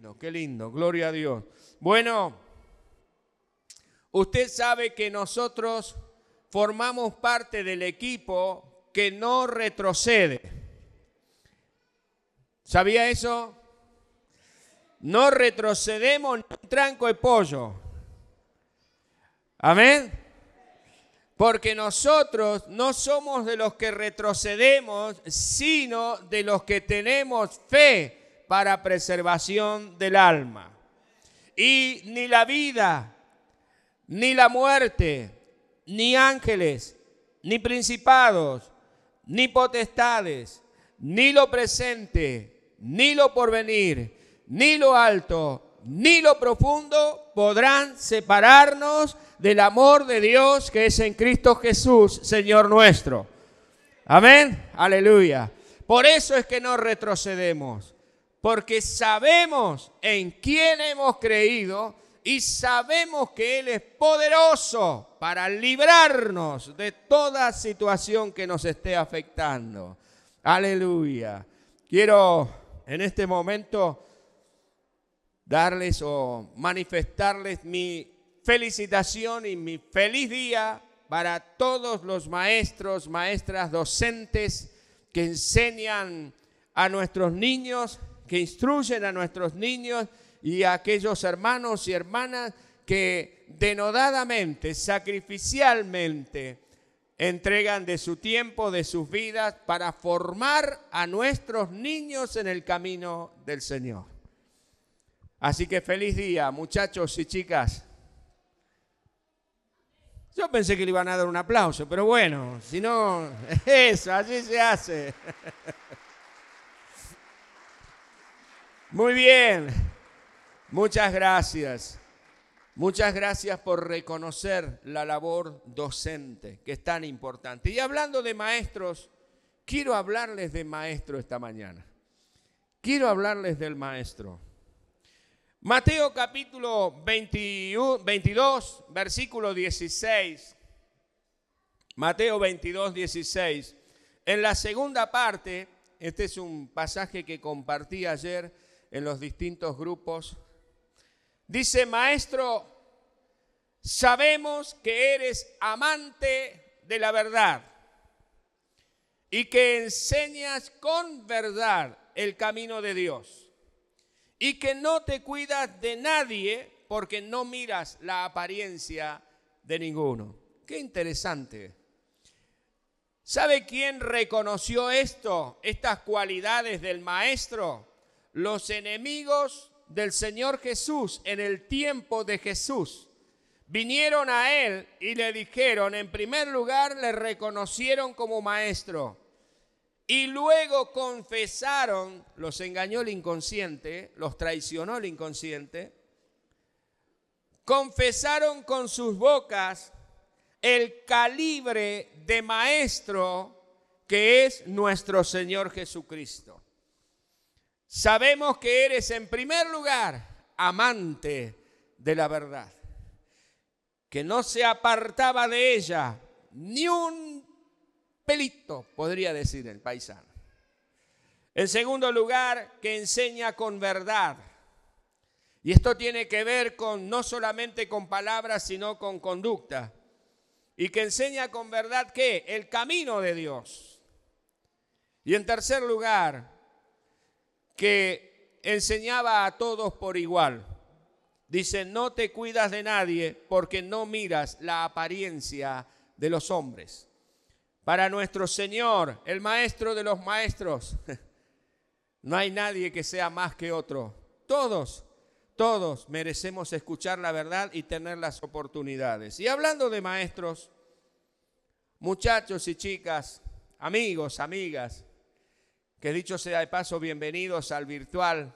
No, qué lindo, gloria a Dios. Bueno, usted sabe que nosotros formamos parte del equipo que no retrocede. ¿Sabía eso? No retrocedemos ni un tranco de pollo. Amén. Porque nosotros no somos de los que retrocedemos, sino de los que tenemos fe para preservación del alma. Y ni la vida, ni la muerte, ni ángeles, ni principados, ni potestades, ni lo presente, ni lo porvenir, ni lo alto, ni lo profundo podrán separarnos del amor de Dios que es en Cristo Jesús, Señor nuestro. Amén, aleluya. Por eso es que no retrocedemos, porque sabemos en quién hemos creído y sabemos que Él es poderoso para librarnos de toda situación que nos esté afectando. Aleluya. Quiero en este momento darles o manifestarles mi felicitación y mi feliz día para todos los maestros, maestras, docentes que enseñan a nuestros niños, que instruyen a nuestros niños y a aquellos hermanos y hermanas que denodadamente, sacrificialmente, entregan de su tiempo, de sus vidas, para formar a nuestros niños en el camino del Señor. Así que feliz día, muchachos y chicas. Yo pensé que le iban a dar un aplauso, pero bueno, si no, eso, así se hace. Muy bien, muchas gracias. Muchas gracias por reconocer la labor docente, que es tan importante. Y hablando de maestros, quiero hablarles de maestro esta mañana. Quiero hablarles del maestro. Mateo capítulo 22, versículo 16. Mateo 22, 16. En la segunda parte, este es un pasaje que compartí ayer en los distintos grupos. Dice, maestro, sabemos que eres amante de la verdad y que enseñas con verdad el camino de Dios y que no te cuidas de nadie porque no miras la apariencia de ninguno. Qué interesante. ¿Sabe quién reconoció esto, estas cualidades del maestro? Los enemigos del Señor Jesús en el tiempo de Jesús. Vinieron a él y le dijeron, en primer lugar, le reconocieron como maestro y luego confesaron, los engañó el inconsciente, los traicionó el inconsciente, confesaron con sus bocas el calibre de maestro que es nuestro Señor Jesucristo. Sabemos que eres en primer lugar amante de la verdad, que no se apartaba de ella ni un pelito, podría decir el paisano. En segundo lugar, que enseña con verdad. Y esto tiene que ver con no solamente con palabras, sino con conducta. Y que enseña con verdad que el camino de Dios. Y en tercer lugar, que enseñaba a todos por igual. Dice, no te cuidas de nadie porque no miras la apariencia de los hombres para nuestro Señor, el Maestro de los Maestros. No hay nadie que sea más que otro. Todos, todos merecemos escuchar la verdad y tener las oportunidades. Y hablando de maestros, muchachos y chicas, amigos, amigas, que dicho sea de paso, bienvenidos al virtual.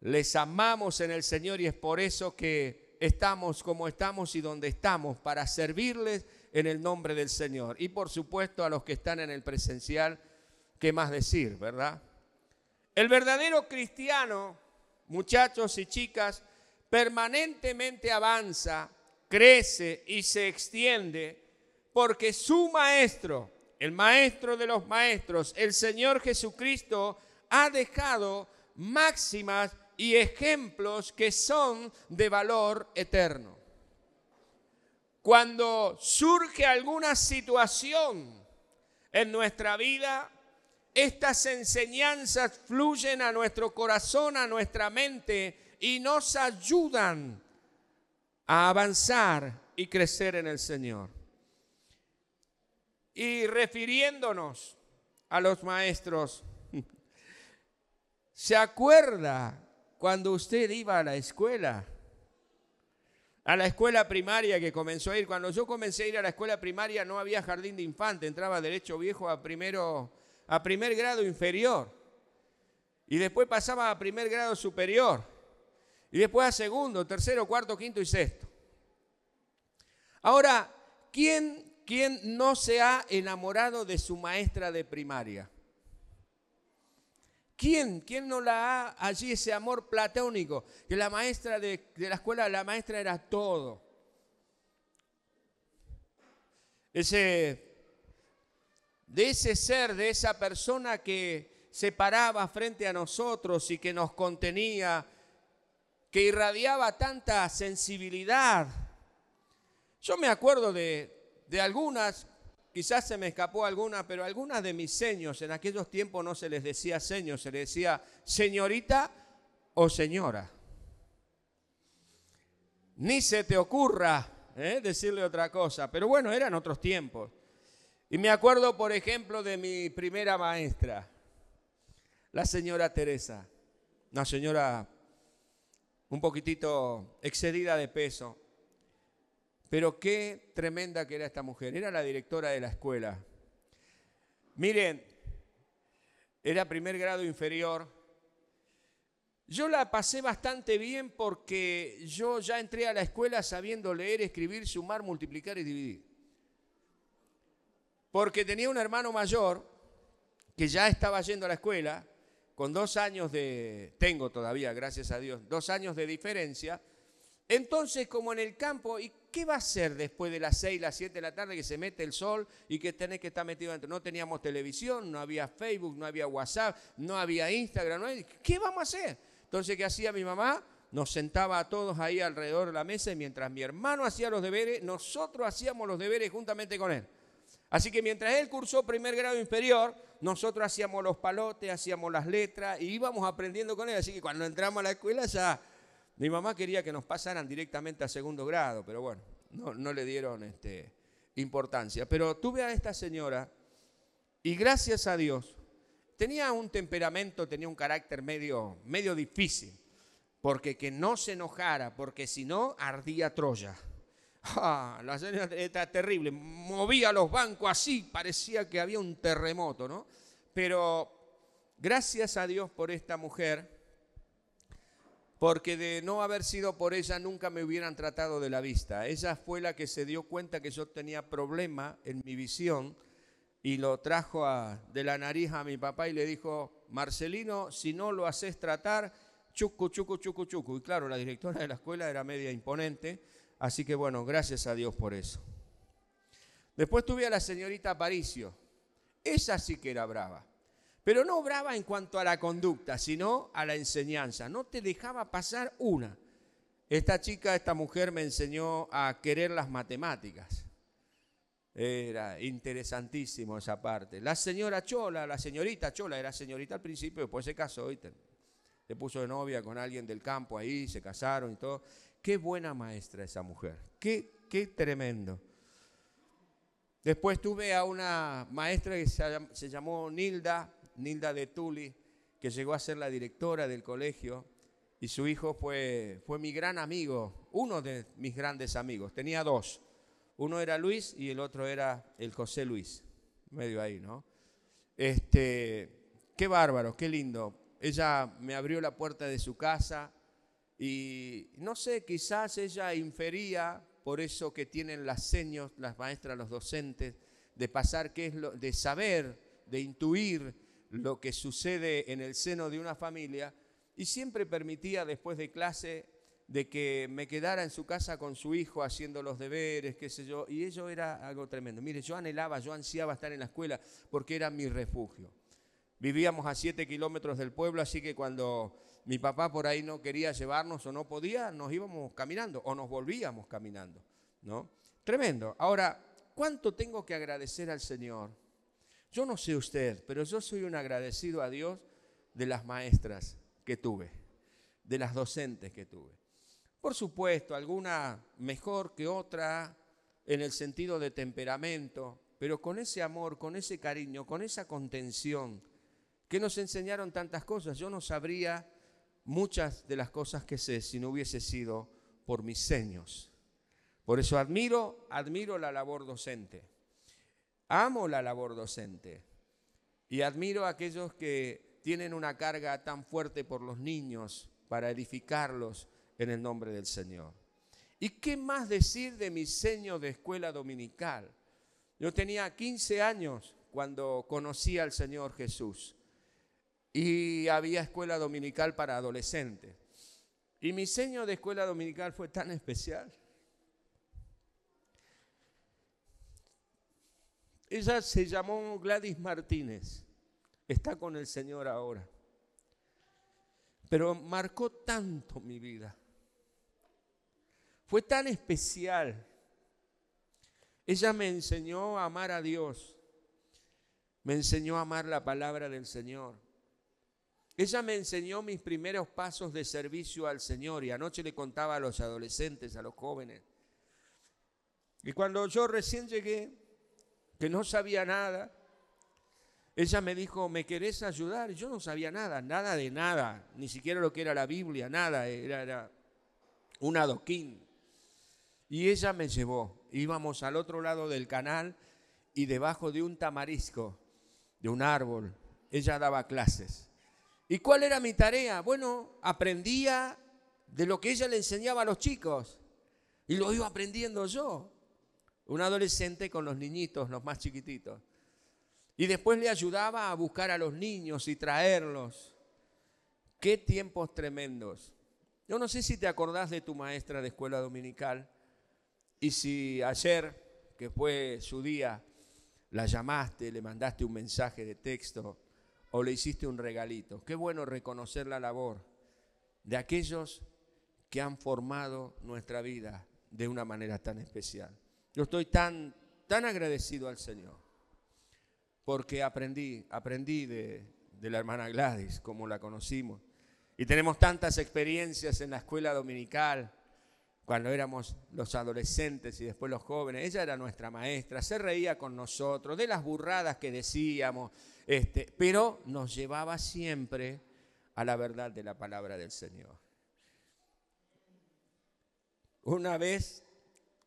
Les amamos en el Señor y es por eso que estamos como estamos y donde estamos, para servirles en el nombre del Señor. Y por supuesto a los que están en el presencial, ¿qué más decir, verdad? El verdadero cristiano, muchachos y chicas, permanentemente avanza, crece y se extiende porque su maestro, el maestro de los maestros, el Señor Jesucristo, ha dejado máximas y ejemplos que son de valor eterno. Cuando surge alguna situación en nuestra vida, estas enseñanzas fluyen a nuestro corazón, a nuestra mente y nos ayudan a avanzar y crecer en el Señor. Y refiriéndonos a los maestros, ¿se acuerda cuando usted iba a la escuela? A la escuela primaria que comenzó a ir. Cuando yo comencé a ir a la escuela primaria no había jardín de infante, entraba derecho viejo a primero a primer grado inferior. Y después pasaba a primer grado superior. Y después a segundo, tercero, cuarto, quinto y sexto. Ahora, ¿quién, quién no se ha enamorado de su maestra de primaria? ¿Quién? ¿Quién no la ha allí ese amor platónico? Que la maestra de, de, la escuela, la maestra era todo. Ese, de ese ser, de esa persona que se paraba frente a nosotros y que nos contenía, que irradiaba tanta sensibilidad. Yo me acuerdo de, de algunas Quizás se me escapó alguna, pero algunas de mis seños, en aquellos tiempos no se les decía seños, se les decía señorita o señora. Ni se te ocurra ¿eh? decirle otra cosa, pero bueno, eran otros tiempos. Y me acuerdo, por ejemplo, de mi primera maestra, la señora Teresa, una señora un poquitito excedida de peso, pero qué tremenda que era esta mujer. Era la directora de la escuela. Miren, era primer grado inferior. Yo la pasé bastante bien porque yo ya entré a la escuela sabiendo leer, escribir, sumar, multiplicar y dividir. Porque tenía un hermano mayor que ya estaba yendo a la escuela, con dos años de, tengo todavía, gracias a Dios, dos años de diferencia. Entonces, como en el campo, ¿y qué va a hacer después de las 6, las 7 de la tarde que se mete el sol y que tenés que estar metido dentro? No teníamos televisión, no había Facebook, no había WhatsApp, no había Instagram, no ¿qué vamos a hacer? Entonces, ¿qué hacía mi mamá? Nos sentaba a todos ahí alrededor de la mesa y mientras mi hermano hacía los deberes, nosotros hacíamos los deberes juntamente con él. Así que mientras él cursó primer grado inferior, nosotros hacíamos los palotes, hacíamos las letras y íbamos aprendiendo con él. Así que cuando entramos a la escuela ya mi mamá quería que nos pasaran directamente a segundo grado, pero bueno, no, le dieron este, importancia. Pero tuve a esta señora y gracias a Dios tenía un temperamento, tenía un carácter medio, medio difícil, porque que no se enojara, porque si no ardía Troya. Ah, la señora era terrible, movía los bancos así, parecía que había un terremoto, ¿no? Pero gracias a Dios por esta mujer, porque de no haber sido por ella nunca me hubieran tratado de la vista. Ella fue la que se dio cuenta que yo tenía problema en mi visión y lo trajo de la nariz a mi papá y le dijo, Marcelino, si no lo haces tratar, chucu, chucu, chucu, chucu. Y claro, la directora de la escuela era media imponente, así que bueno, gracias a Dios por eso. Después tuve a la señorita Aparicio. Esa sí que era brava. Pero no brava en cuanto a la conducta, sino a la enseñanza. No te dejaba pasar una. Esta chica, esta mujer me enseñó a querer las matemáticas. Era interesantísimo esa parte. La señora Chola, la señorita Chola, era señorita al principio, después se casó y se puso de novia con alguien del campo ahí, se casaron y todo. Qué buena maestra esa mujer, qué, qué tremendo. Después tuve a una maestra que se llamó Nilda, Nilda de Tuli, que llegó a ser la directora del colegio, y su hijo fue, fue mi gran amigo, uno de mis grandes amigos. Tenía dos. Uno era Luis y el otro era el José Luis, medio ahí, ¿no? Este, qué bárbaro, qué lindo. Ella me abrió la puerta de su casa y no sé, quizás ella infería por eso que tienen las seños, las maestras, los docentes, de pasar qué es lo, de saber, de intuir lo que sucede en el seno de una familia y siempre permitía después de clase de que me quedara en su casa con su hijo haciendo los deberes, qué sé yo, y ello era algo tremendo. Mire, yo anhelaba, yo ansiaba estar en la escuela porque era mi refugio. Vivíamos a siete kilómetros del pueblo, así que cuando mi papá por ahí no quería llevarnos o no podía, nos íbamos caminando o nos volvíamos caminando, ¿no? Tremendo. Ahora, ¿cuánto tengo que agradecer al Señor? Yo no sé usted, pero yo soy un agradecido a Dios de las maestras que tuve, de las docentes que tuve. Por supuesto, alguna mejor que otra en el sentido de temperamento, pero con ese amor, con ese cariño, con esa contención, que nos enseñaron tantas cosas. Yo no sabría muchas de las cosas que sé si no hubiese sido por mis seños. Por eso admiro, admiro la labor docente. Amo la labor docente. Y admiro a aquellos que tienen una carga tan fuerte por los niños para edificarlos en el nombre del Señor. ¿Y qué más decir de mi seño de escuela dominical? Yo tenía 15 años cuando conocí al Señor Jesús y había escuela dominical para adolescentes. Y mi seño de escuela dominical fue tan especial. Ella se llamó Gladys Martínez, está con el Señor ahora. Pero marcó tanto mi vida. Fue tan especial ella me enseñó a amar a Dios. Me enseñó a amar la palabra del Señor. Ella me enseñó mis primeros pasos de servicio al Señor y anoche le contaba a los adolescentes, a los jóvenes. Y cuando yo recién llegué, que no sabía nada, ella me dijo, ¿me querés ayudar? Yo no sabía nada, nada de nada, ni siquiera lo que era la Biblia, nada, era, era un adoquín. Y ella me llevó íbamos al otro lado del canal y debajo de un tamarisco, de un árbol, ella daba clases. ¿Y cuál era mi tarea? Bueno, aprendía de lo que ella le enseñaba a los chicos y lo iba aprendiendo yo, un adolescente con los niñitos, los más chiquititos. Y después le ayudaba a buscar a los niños y traerlos. Qué tiempos tremendos. Yo no sé si te acordás de tu maestra de escuela dominical. Y si ayer, que fue su día, la llamaste, le mandaste un mensaje de texto o le hiciste un regalito, qué bueno reconocer la labor de aquellos que han formado nuestra vida de una manera tan especial. Yo estoy tan, tan agradecido al Señor porque aprendí, aprendí de, de la hermana Gladys, como la conocimos. Y tenemos tantas experiencias en la escuela dominical, cuando éramos los adolescentes y después los jóvenes, ella era nuestra maestra, se reía con nosotros de las burradas que decíamos, este, pero nos llevaba siempre a la verdad de la palabra del Señor. Una vez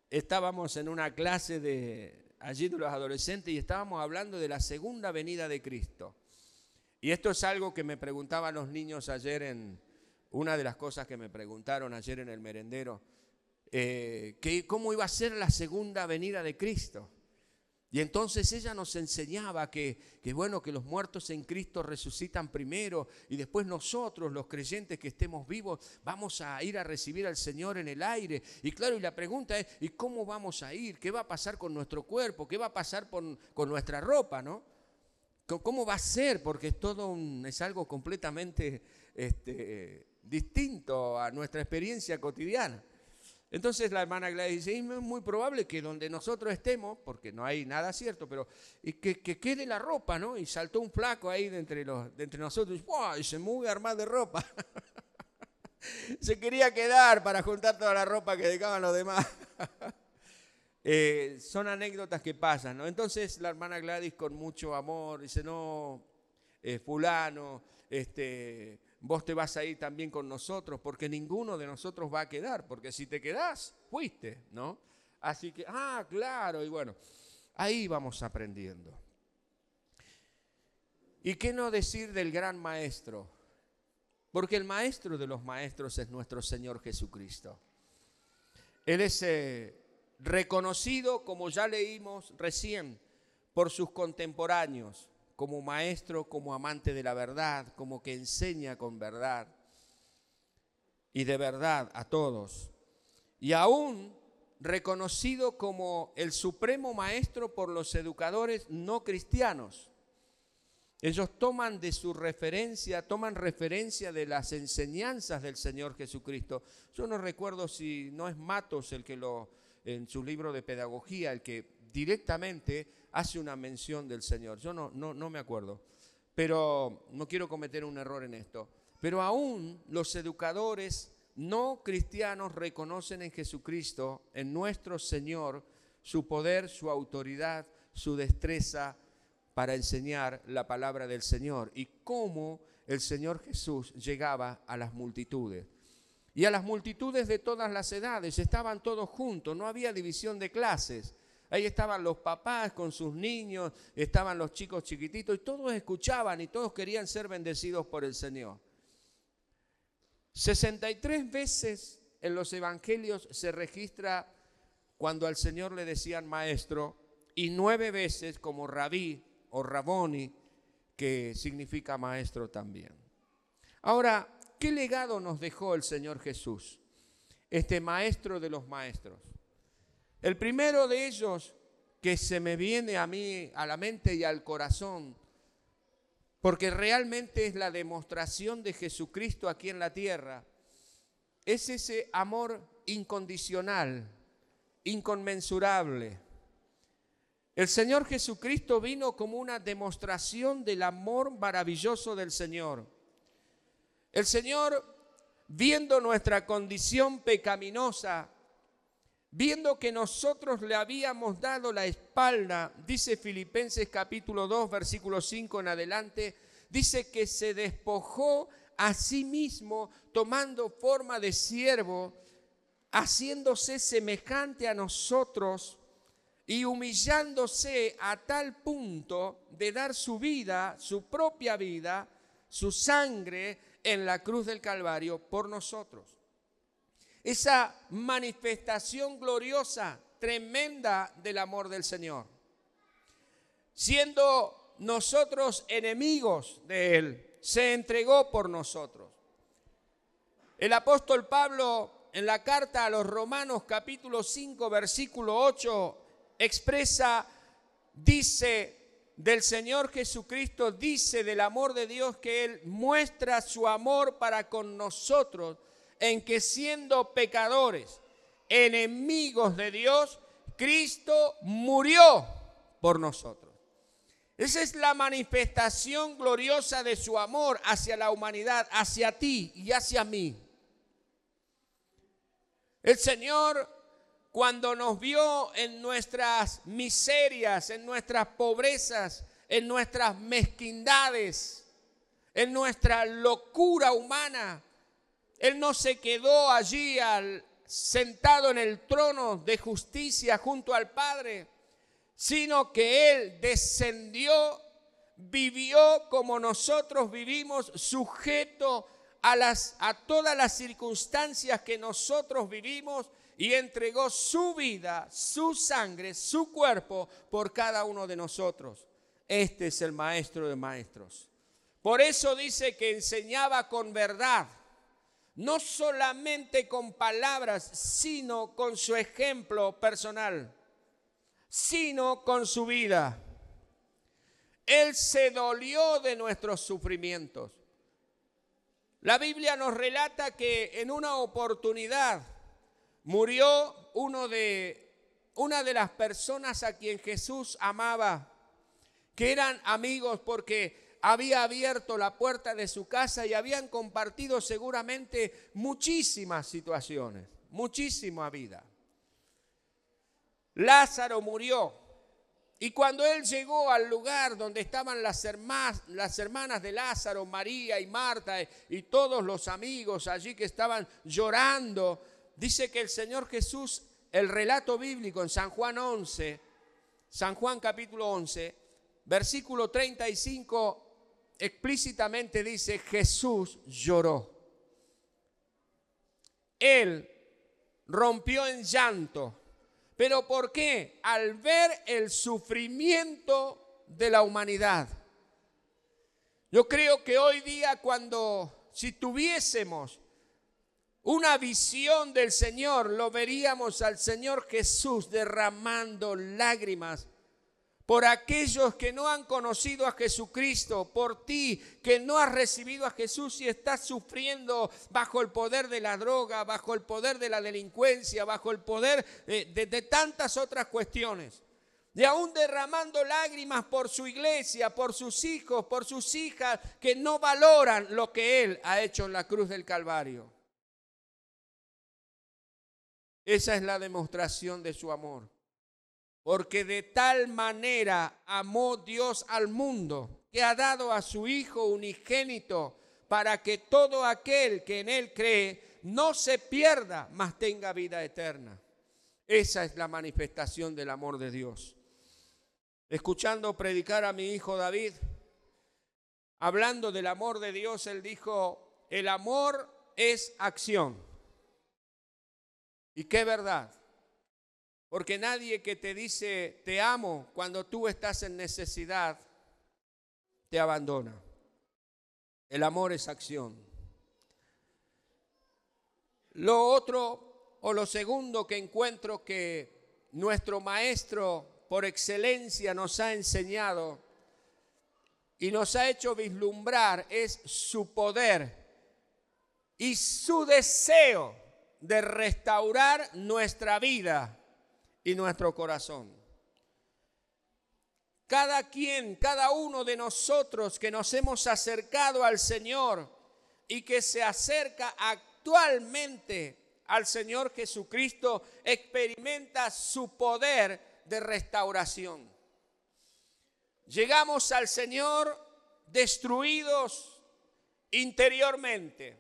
estábamos en una clase de allí de los adolescentes y estábamos hablando de la segunda venida de Cristo. Y esto es algo que me preguntaban los niños ayer en una de las cosas que me preguntaron ayer en el merendero eh, que cómo iba a ser la segunda venida de Cristo. Y entonces ella nos enseñaba que, bueno, que los muertos en Cristo resucitan primero y después nosotros, los creyentes que estemos vivos, vamos a ir a recibir al Señor en el aire. Y claro, y la pregunta es, ¿y cómo vamos a ir? ¿Qué va a pasar con nuestro cuerpo? ¿Qué va a pasar con, nuestra ropa? ¿no? ¿Cómo va a ser? Porque es todo es algo completamente este, distinto a nuestra experiencia cotidiana. Entonces la hermana Gladys dice, es muy probable que donde nosotros estemos, porque no hay nada cierto, pero que, que quede la ropa, ¿no? Y saltó un flaco ahí de entre, los, de entre nosotros y, se mueve a armar de ropa. se quería quedar para juntar toda la ropa que dejaban los demás. Eh, son anécdotas que pasan, ¿no? Entonces la hermana Gladys con mucho amor dice, no, eh, fulano, este vos te vas a ir también con nosotros, porque ninguno de nosotros va a quedar, porque si te quedás, fuiste, ¿no? Así que, ah, claro, y bueno, ahí vamos aprendiendo. ¿Y qué no decir del gran maestro? Porque el maestro de los maestros es nuestro Señor Jesucristo. Él es eh, reconocido, como ya leímos recién, por sus contemporáneos como maestro, como amante de la verdad, como que enseña con verdad y de verdad a todos. Y aún reconocido como el supremo maestro por los educadores no cristianos. Ellos toman de su referencia, toman referencia de las enseñanzas del Señor Jesucristo. Yo no recuerdo si no es Matos el que lo, en su libro de pedagogía, el que directamente hace una mención del Señor. Yo no, no, no me acuerdo, pero no quiero cometer un error en esto. Pero aún los educadores no cristianos reconocen en Jesucristo, en nuestro Señor, su poder, su autoridad, su destreza para enseñar la palabra del Señor y cómo el Señor Jesús llegaba a las multitudes. Y a las multitudes de todas las edades, estaban todos juntos, no había división de clases. Ahí estaban los papás con sus niños, estaban los chicos chiquititos y todos escuchaban y todos querían ser bendecidos por el Señor. 63 veces en los evangelios se registra cuando al Señor le decían maestro y nueve veces como rabí o raboni, que significa maestro también. Ahora, ¿qué legado nos dejó el Señor Jesús? Este maestro de los maestros. El primero de ellos que se me viene a mí a la mente y al corazón, porque realmente es la demostración de Jesucristo aquí en la tierra, es ese amor incondicional, inconmensurable. El Señor Jesucristo vino como una demostración del amor maravilloso del Señor. El Señor, viendo nuestra condición pecaminosa, viendo que nosotros le habíamos dado la espalda, dice Filipenses capítulo 2, versículo 5 en adelante, dice que se despojó a sí mismo tomando forma de siervo, haciéndose semejante a nosotros y humillándose a tal punto de dar su vida, su propia vida, su sangre en la cruz del Calvario por nosotros esa manifestación gloriosa, tremenda del amor del Señor. Siendo nosotros enemigos de Él, se entregó por nosotros. El apóstol Pablo en la carta a los Romanos capítulo 5 versículo 8 expresa, dice del Señor Jesucristo, dice del amor de Dios que Él muestra su amor para con nosotros en que siendo pecadores, enemigos de Dios, Cristo murió por nosotros. Esa es la manifestación gloriosa de su amor hacia la humanidad, hacia ti y hacia mí. El Señor, cuando nos vio en nuestras miserias, en nuestras pobrezas, en nuestras mezquindades, en nuestra locura humana, él no se quedó allí al, sentado en el trono de justicia junto al Padre, sino que Él descendió, vivió como nosotros vivimos, sujeto a, a todas las circunstancias que nosotros vivimos y entregó su vida, su sangre, su cuerpo por cada uno de nosotros. Este es el maestro de maestros. Por eso dice que enseñaba con verdad no solamente con palabras, sino con su ejemplo personal, sino con su vida. Él se dolió de nuestros sufrimientos. La Biblia nos relata que en una oportunidad murió uno de, una de las personas a quien Jesús amaba, que eran amigos porque había abierto la puerta de su casa y habían compartido seguramente muchísimas situaciones, muchísima vida. Lázaro murió y cuando él llegó al lugar donde estaban las hermanas, las hermanas de Lázaro, María y Marta y todos los amigos allí que estaban llorando, dice que el Señor Jesús, el relato bíblico en San Juan 11, San Juan capítulo 11, versículo 35 explícitamente dice, Jesús lloró. Él rompió en llanto. ¿Pero por qué? Al ver el sufrimiento de la humanidad. Yo creo que hoy día cuando, si tuviésemos una visión del Señor, lo veríamos al Señor Jesús derramando lágrimas por aquellos que no han conocido a Jesucristo, por ti que no has recibido a Jesús y estás sufriendo bajo el poder de la droga, bajo el poder de la delincuencia, bajo el poder de, tantas otras cuestiones. Y aún derramando lágrimas por su iglesia, por sus hijos, por sus hijas, que no valoran lo que Él ha hecho en la cruz del Calvario. Esa es la demostración de su amor. Porque de tal manera amó Dios al mundo que ha dado a su Hijo unigénito para que todo aquel que en Él cree no se pierda, mas tenga vida eterna. Esa es la manifestación del amor de Dios. Escuchando predicar a mi hijo David, hablando del amor de Dios, él dijo, el amor es acción. ¿Y qué verdad? Porque nadie que te dice te amo cuando tú estás en necesidad, te abandona. El amor es acción. Lo otro o lo segundo que encuentro que nuestro maestro por excelencia nos ha enseñado y nos ha hecho vislumbrar es su poder y su deseo de restaurar nuestra vida y nuestro corazón. Cada quien, cada uno de nosotros que nos hemos acercado al Señor y que se acerca actualmente al Señor Jesucristo, experimenta su poder de restauración. Llegamos al Señor destruidos interiormente,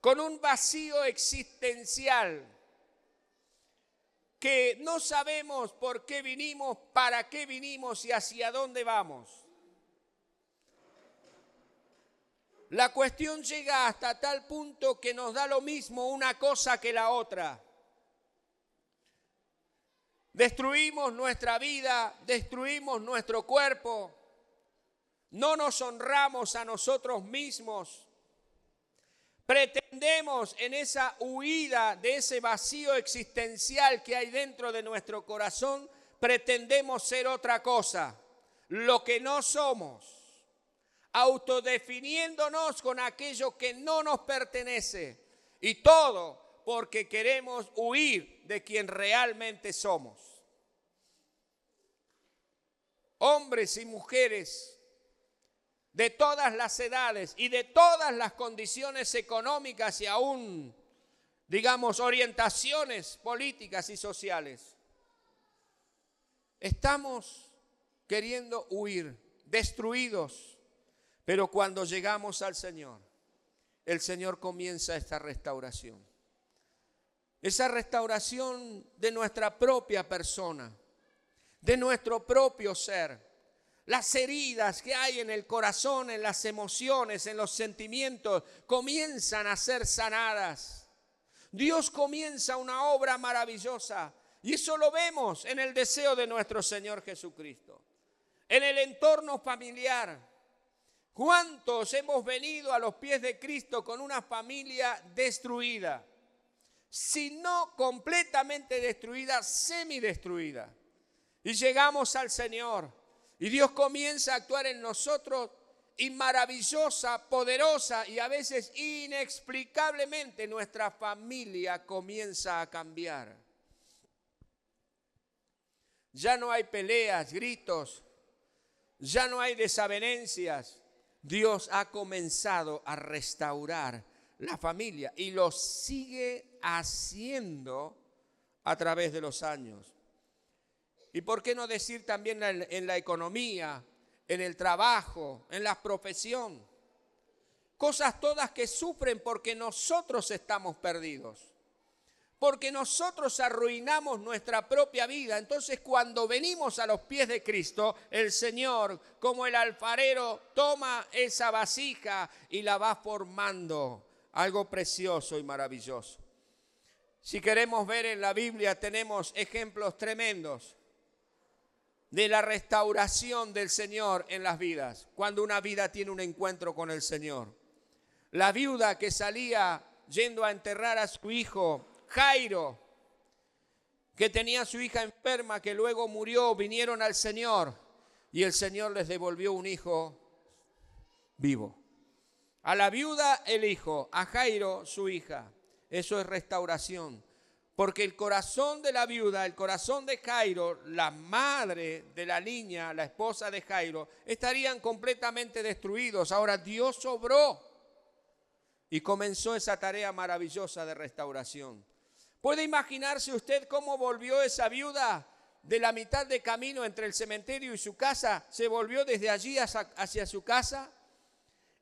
con un vacío existencial que no sabemos por qué vinimos, para qué vinimos y hacia dónde vamos. La cuestión llega hasta tal punto que nos da lo mismo una cosa que la otra. Destruimos nuestra vida, destruimos nuestro cuerpo, no nos honramos a nosotros mismos Pretendemos en esa huida de ese vacío existencial que hay dentro de nuestro corazón, pretendemos ser otra cosa, lo que no somos, autodefiniéndonos con aquello que no nos pertenece y todo porque queremos huir de quien realmente somos. Hombres y mujeres de todas las edades y de todas las condiciones económicas y aún, digamos, orientaciones políticas y sociales. Estamos queriendo huir, destruidos, pero cuando llegamos al Señor, el Señor comienza esta restauración. Esa restauración de nuestra propia persona, de nuestro propio ser las heridas que hay en el corazón, en las emociones, en los sentimientos, comienzan a ser sanadas. Dios comienza una obra maravillosa y eso lo vemos en el deseo de nuestro Señor Jesucristo. En el entorno familiar, ¿cuántos hemos venido a los pies de Cristo con una familia destruida? Si no completamente destruida, semidestruida. Y llegamos al Señor y Dios comienza a actuar en nosotros y maravillosa, poderosa y a veces inexplicablemente nuestra familia comienza a cambiar. Ya no hay peleas, gritos, ya no hay desavenencias. Dios ha comenzado a restaurar la familia y lo sigue haciendo a través de los años. Y por qué no decir también en la economía, en el trabajo, en la profesión. Cosas todas que sufren porque nosotros estamos perdidos. Porque nosotros arruinamos nuestra propia vida. Entonces cuando venimos a los pies de Cristo, el Señor, como el alfarero, toma esa vasija y la va formando. Algo precioso y maravilloso. Si queremos ver en la Biblia, tenemos ejemplos tremendos de la restauración del Señor en las vidas, cuando una vida tiene un encuentro con el Señor. La viuda que salía yendo a enterrar a su hijo, Jairo, que tenía a su hija enferma, que luego murió, vinieron al Señor y el Señor les devolvió un hijo vivo. A la viuda el hijo, a Jairo su hija. Eso es restauración. Porque el corazón de la viuda, el corazón de Jairo, la madre de la niña, la esposa de Jairo, estarían completamente destruidos. Ahora Dios sobró y comenzó esa tarea maravillosa de restauración. ¿Puede imaginarse usted cómo volvió esa viuda de la mitad de camino entre el cementerio y su casa? ¿Se volvió desde allí hacia su casa?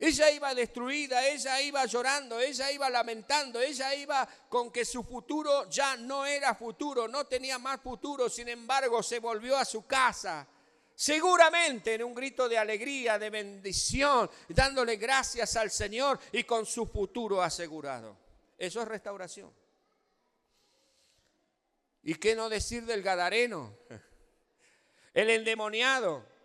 Ella iba destruida, ella iba llorando, ella iba lamentando, ella iba con que su futuro ya no era futuro, no tenía más futuro, sin embargo se volvió a su casa. Seguramente en un grito de alegría, de bendición, dándole gracias al Señor y con su futuro asegurado. Eso es restauración. ¿Y qué no decir del Gadareno? El endemoniado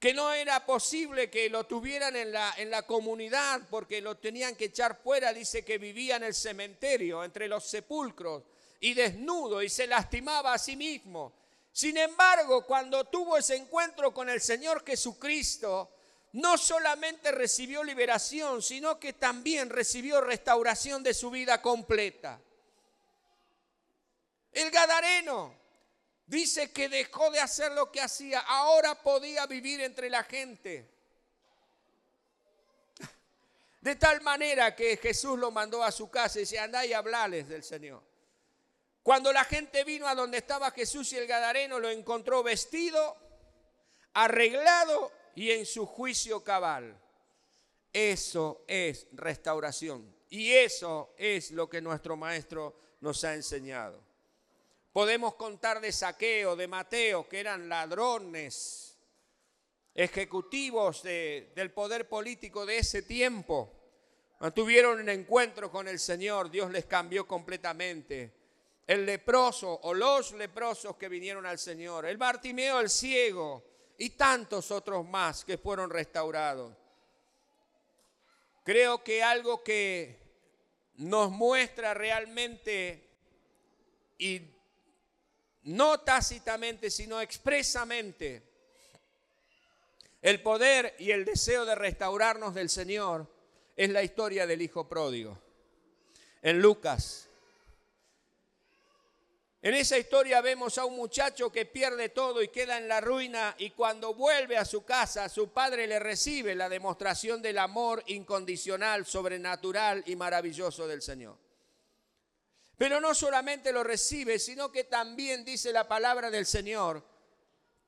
que no era posible que lo tuvieran en la, en la comunidad porque lo tenían que echar fuera, dice que vivía en el cementerio, entre los sepulcros, y desnudo, y se lastimaba a sí mismo. Sin embargo, cuando tuvo ese encuentro con el Señor Jesucristo, no solamente recibió liberación, sino que también recibió restauración de su vida completa. El Gadareno, Dice que dejó de hacer lo que hacía, ahora podía vivir entre la gente. De tal manera que Jesús lo mandó a su casa y dice, andá y hablales del Señor. Cuando la gente vino a donde estaba Jesús y el Gadareno, lo encontró vestido, arreglado y en su juicio cabal. Eso es restauración. Y eso es lo que nuestro Maestro nos ha enseñado. Podemos contar de Saqueo, de Mateo, que eran ladrones, ejecutivos del poder político de ese tiempo. tuvieron un encuentro con el Señor, Dios les cambió completamente. El leproso o los leprosos que vinieron al Señor, el Bartimeo, el ciego y tantos otros más que fueron restaurados. Creo que algo que nos muestra realmente y no tácitamente, sino expresamente, el poder y el deseo de restaurarnos del Señor es la historia del Hijo Pródigo. En Lucas. En esa historia vemos a un muchacho que pierde todo y queda en la ruina y cuando vuelve a su casa su padre le recibe la demostración del amor incondicional, sobrenatural y maravilloso del Señor. Pero no solamente lo recibe, sino que también dice la palabra del Señor,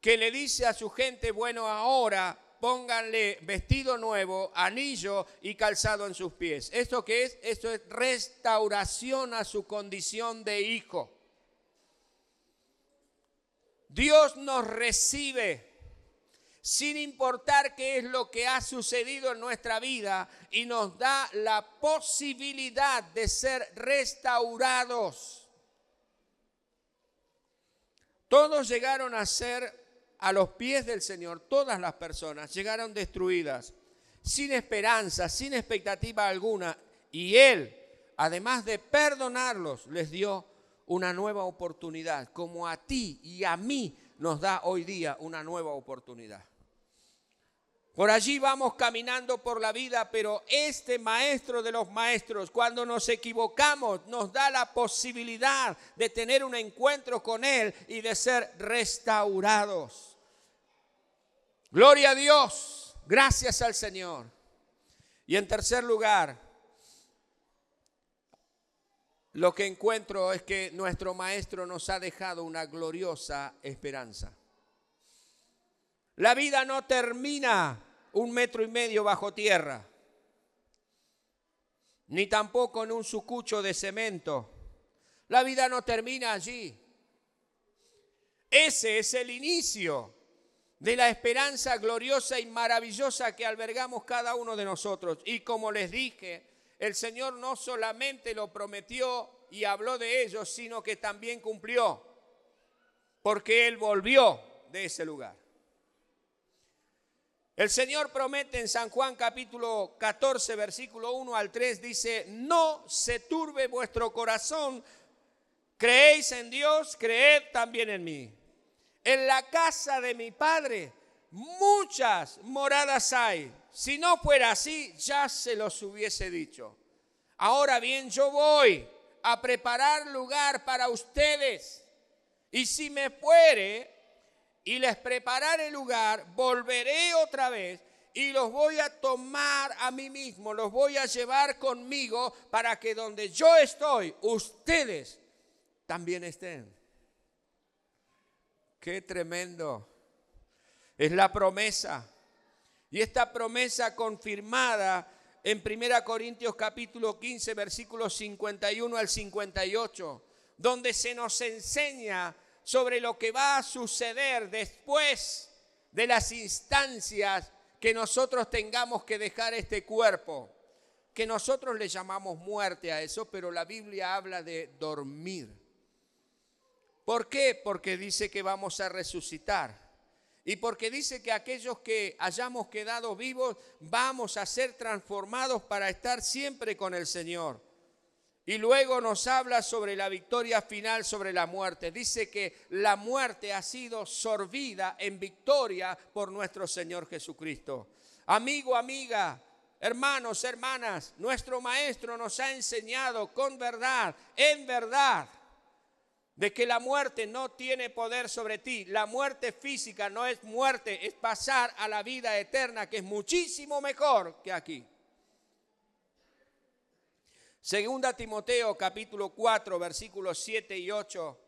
que le dice a su gente, bueno, ahora pónganle vestido nuevo, anillo y calzado en sus pies. ¿Esto qué es? Esto es restauración a su condición de hijo. Dios nos recibe sin importar qué es lo que ha sucedido en nuestra vida y nos da la posibilidad de ser restaurados. Todos llegaron a ser a los pies del Señor, todas las personas llegaron destruidas, sin esperanza, sin expectativa alguna, y Él, además de perdonarlos, les dio una nueva oportunidad, como a ti y a mí nos da hoy día una nueva oportunidad. Por allí vamos caminando por la vida, pero este maestro de los maestros, cuando nos equivocamos, nos da la posibilidad de tener un encuentro con Él y de ser restaurados. Gloria a Dios, gracias al Señor. Y en tercer lugar, lo que encuentro es que nuestro maestro nos ha dejado una gloriosa esperanza. La vida no termina un metro y medio bajo tierra, ni tampoco en un sucucho de cemento. La vida no termina allí. Ese es el inicio de la esperanza gloriosa y maravillosa que albergamos cada uno de nosotros. Y como les dije, el Señor no solamente lo prometió y habló de ello, sino que también cumplió, porque Él volvió de ese lugar. El Señor promete en San Juan capítulo 14, versículo 1 al 3, dice, no se turbe vuestro corazón, creéis en Dios, creed también en mí. En la casa de mi Padre muchas moradas hay. Si no fuera así, ya se los hubiese dicho. Ahora bien, yo voy a preparar lugar para ustedes. Y si me fuere y les prepararé lugar, volveré otra vez y los voy a tomar a mí mismo, los voy a llevar conmigo para que donde yo estoy, ustedes también estén. Qué tremendo. Es la promesa. Y esta promesa confirmada en 1 Corintios capítulo 15, versículos 51 al 58, donde se nos enseña sobre lo que va a suceder después de las instancias que nosotros tengamos que dejar este cuerpo, que nosotros le llamamos muerte a eso, pero la Biblia habla de dormir. ¿Por qué? Porque dice que vamos a resucitar. Y porque dice que aquellos que hayamos quedado vivos vamos a ser transformados para estar siempre con el Señor. Y luego nos habla sobre la victoria final sobre la muerte. Dice que la muerte ha sido sorbida en victoria por nuestro Señor Jesucristo. Amigo, amiga, hermanos, hermanas, nuestro Maestro nos ha enseñado con verdad, en verdad, de que la muerte no tiene poder sobre ti. La muerte física no es muerte, es pasar a la vida eterna, que es muchísimo mejor que aquí. Segunda Timoteo capítulo 4 versículos 7 y 8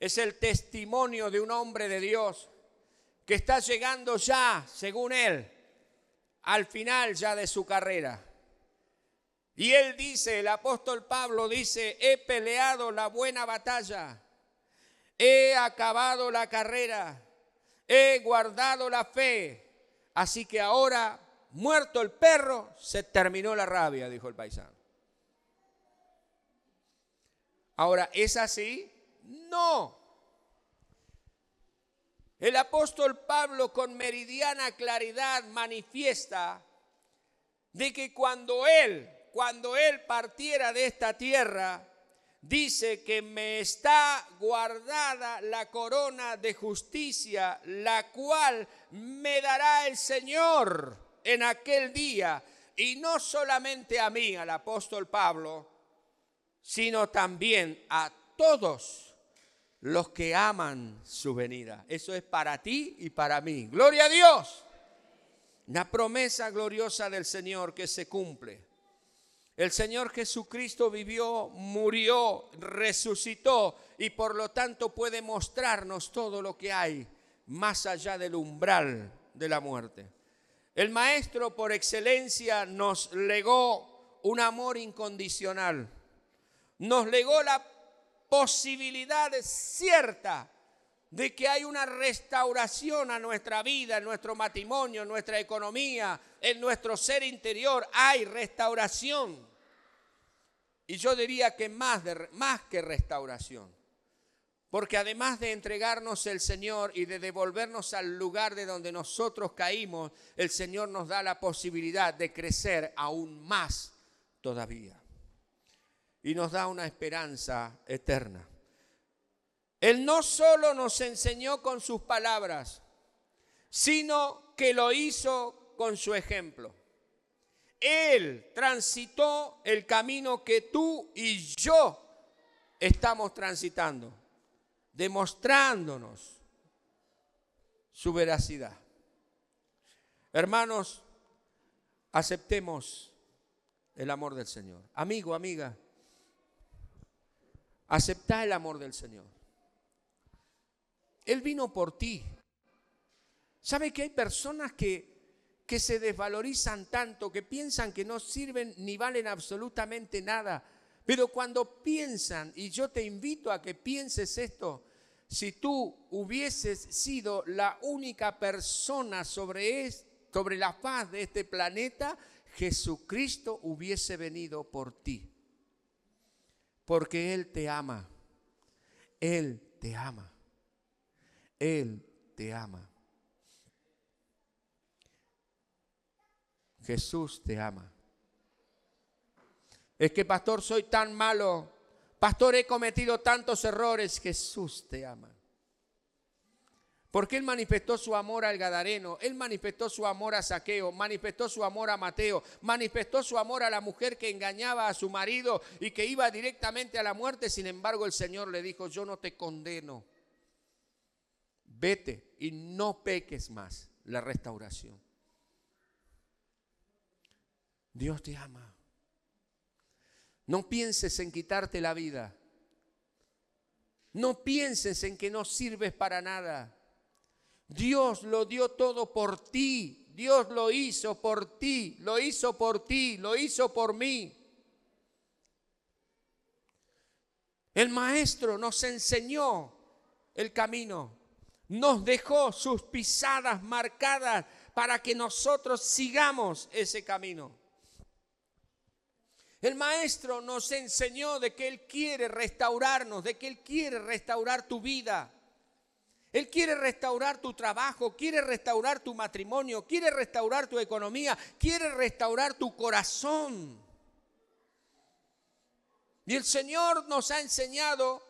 es el testimonio de un hombre de Dios que está llegando ya, según él, al final ya de su carrera. Y él dice, el apóstol Pablo dice, he peleado la buena batalla, he acabado la carrera, he guardado la fe. Así que ahora, muerto el perro, se terminó la rabia, dijo el paisano. Ahora, ¿es así? No. El apóstol Pablo con meridiana claridad manifiesta de que cuando él, cuando él partiera de esta tierra, dice que me está guardada la corona de justicia, la cual me dará el Señor en aquel día. Y no solamente a mí, al apóstol Pablo, sino también a todos los que aman su venida. Eso es para ti y para mí. Gloria a Dios. Una promesa gloriosa del Señor que se cumple. El Señor Jesucristo vivió, murió, resucitó y por lo tanto puede mostrarnos todo lo que hay más allá del umbral de la muerte. El Maestro por excelencia nos legó un amor incondicional nos legó la posibilidad cierta de que hay una restauración a nuestra vida, en nuestro matrimonio, en nuestra economía, en nuestro ser interior. Hay restauración. Y yo diría que más, más que restauración. Porque además de entregarnos el Señor y de devolvernos al lugar de donde nosotros caímos, el Señor nos da la posibilidad de crecer aún más todavía y nos da una esperanza eterna. Él no solo nos enseñó con sus palabras, sino que lo hizo con su ejemplo. Él transitó el camino que tú y yo estamos transitando, demostrándonos su veracidad. Hermanos, aceptemos el amor del Señor. Amigo, amiga, Acepta el amor del Señor. Él vino por ti. ¿Sabe que hay personas que, que se desvalorizan tanto, que piensan que no sirven ni valen absolutamente nada? Pero cuando piensan, y yo te invito a que pienses esto, si tú hubieses sido la única persona sobre, sobre la faz de este planeta, Jesucristo hubiese venido por ti porque Él te ama. Él te ama. Él te ama. Jesús te ama. Es que, pastor, soy tan malo. Pastor, he cometido tantos errores. Jesús te ama. Porque Él manifestó su amor al Gadareno, Él manifestó su amor a Saqueo, manifestó su amor a Mateo, manifestó su amor a la mujer que engañaba a su marido y que iba directamente a la muerte. Sin embargo, el Señor le dijo, yo no te condeno. Vete y no peques más la restauración. Dios te ama. No pienses en quitarte la vida. No pienses en que no sirves para nada. Dios lo dio todo por ti. Dios lo hizo por ti, lo hizo por ti, lo hizo por mí. El maestro nos enseñó el camino, nos dejó sus pisadas marcadas para que nosotros sigamos ese camino. El maestro nos enseñó de que Él quiere restaurarnos, de que Él quiere restaurar tu vida. Él quiere restaurar tu trabajo, quiere restaurar tu matrimonio, quiere restaurar tu economía, quiere restaurar tu corazón. Y el Señor nos ha enseñado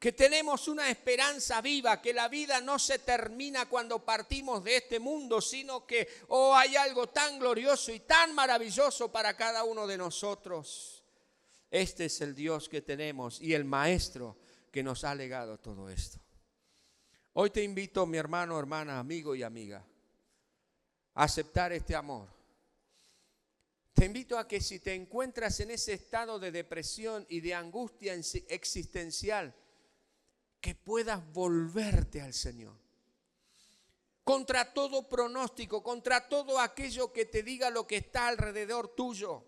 que tenemos una esperanza viva, que la vida no se termina cuando partimos de este mundo, sino que oh, hay algo tan glorioso y tan maravilloso para cada uno de nosotros. Este es el Dios que tenemos y el Maestro que nos ha legado todo esto. Hoy te invito, mi hermano, hermana, amigo y amiga, a aceptar este amor. Te invito a que si te encuentras en ese estado de depresión y de angustia existencial, que puedas volverte al Señor. Contra todo pronóstico, contra todo aquello que te diga lo que está alrededor tuyo.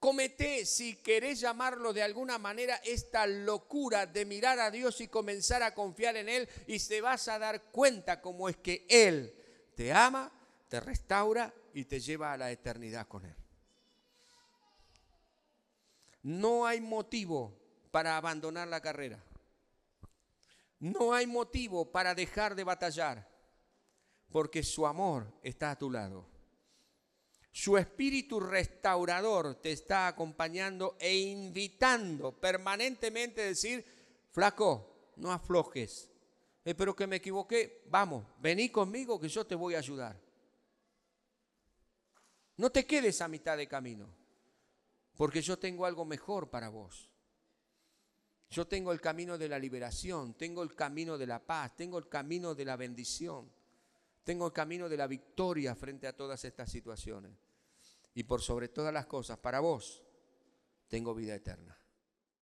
Comete, si querés llamarlo de alguna manera, esta locura de mirar a Dios y comenzar a confiar en Él y se vas a dar cuenta cómo es que Él te ama, te restaura y te lleva a la eternidad con Él. No hay motivo para abandonar la carrera. No hay motivo para dejar de batallar, porque su amor está a tu lado. Su espíritu restaurador te está acompañando e invitando permanentemente a decir, flaco, no aflojes. Espero que me equivoqué, vamos, vení conmigo que yo te voy a ayudar. No te quedes a mitad de camino, porque yo tengo algo mejor para vos. Yo tengo el camino de la liberación, tengo el camino de la paz, tengo el camino de la bendición. Tengo el camino de la victoria frente a todas estas situaciones. Y por sobre todas las cosas, para vos, tengo vida eterna.